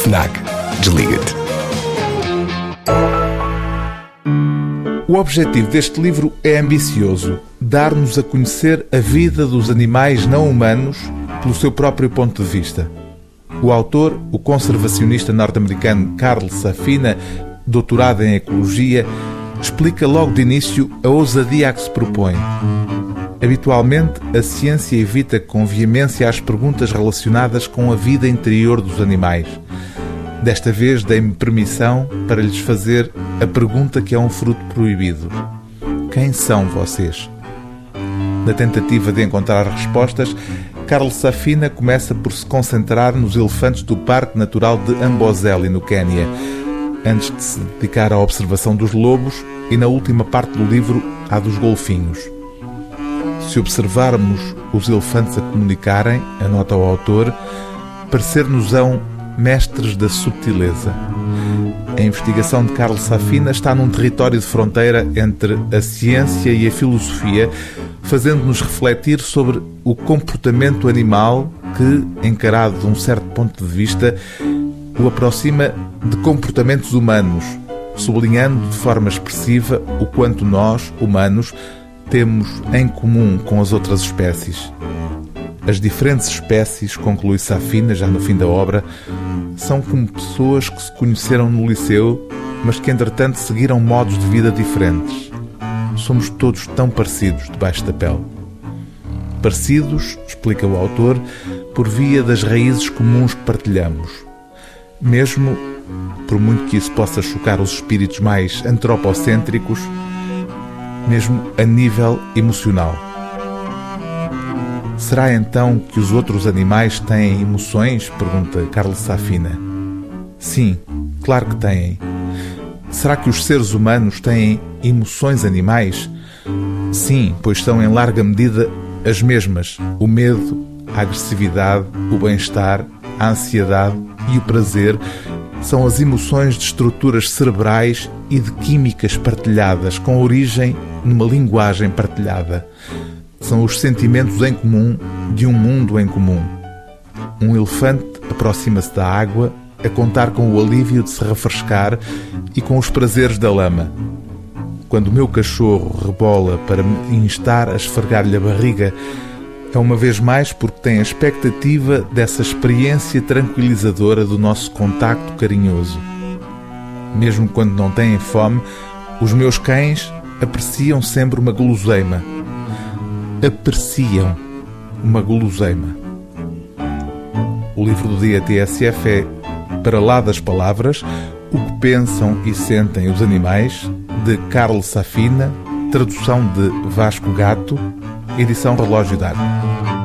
FNAC. Desliga-te. O objetivo deste livro é ambicioso: dar-nos a conhecer a vida dos animais não humanos pelo seu próprio ponto de vista. O autor, o conservacionista norte-americano Carl Safina, doutorado em ecologia, explica logo de início a ousadia a que se propõe. Habitualmente, a ciência evita com veemência as perguntas relacionadas com a vida interior dos animais. Desta vez, dei-me permissão para lhes fazer a pergunta que é um fruto proibido: Quem são vocês? Na tentativa de encontrar respostas, Carlos Safina começa por se concentrar nos elefantes do Parque Natural de Amboseli, no Quênia, antes de se dedicar à observação dos lobos e, na última parte do livro, à dos golfinhos. Se observarmos os elefantes a comunicarem, anota o autor, parecer-nos-ão mestres da subtileza. A investigação de Carlos Safina está num território de fronteira entre a ciência e a filosofia, fazendo-nos refletir sobre o comportamento animal que, encarado de um certo ponto de vista, o aproxima de comportamentos humanos, sublinhando de forma expressiva o quanto nós, humanos, temos em comum com as outras espécies. As diferentes espécies, conclui Safina já no fim da obra, são como pessoas que se conheceram no liceu, mas que entretanto seguiram modos de vida diferentes. Somos todos tão parecidos debaixo da pele. Parecidos, explica o autor, por via das raízes comuns que partilhamos. Mesmo, por muito que isso possa chocar os espíritos mais antropocêntricos, mesmo a nível emocional. Será então que os outros animais têm emoções? pergunta Carlos Safina. Sim, claro que têm. Será que os seres humanos têm emoções animais? Sim, pois são em larga medida as mesmas: o medo, a agressividade, o bem-estar, a ansiedade e o prazer são as emoções de estruturas cerebrais e de químicas partilhadas, com origem numa linguagem partilhada. São os sentimentos em comum de um mundo em comum. Um elefante aproxima-se da água a contar com o alívio de se refrescar e com os prazeres da lama. Quando o meu cachorro rebola para me instar a esfregar-lhe a barriga, é uma vez mais porque tem a expectativa dessa experiência tranquilizadora do nosso contacto carinhoso. Mesmo quando não têm fome, os meus cães apreciam sempre uma guloseima. Apreciam uma guloseima. O livro do dia TSF é Para lá das palavras, o que pensam e sentem os animais, de Carlos Safina, tradução de Vasco Gato, edição Relógio d'Água.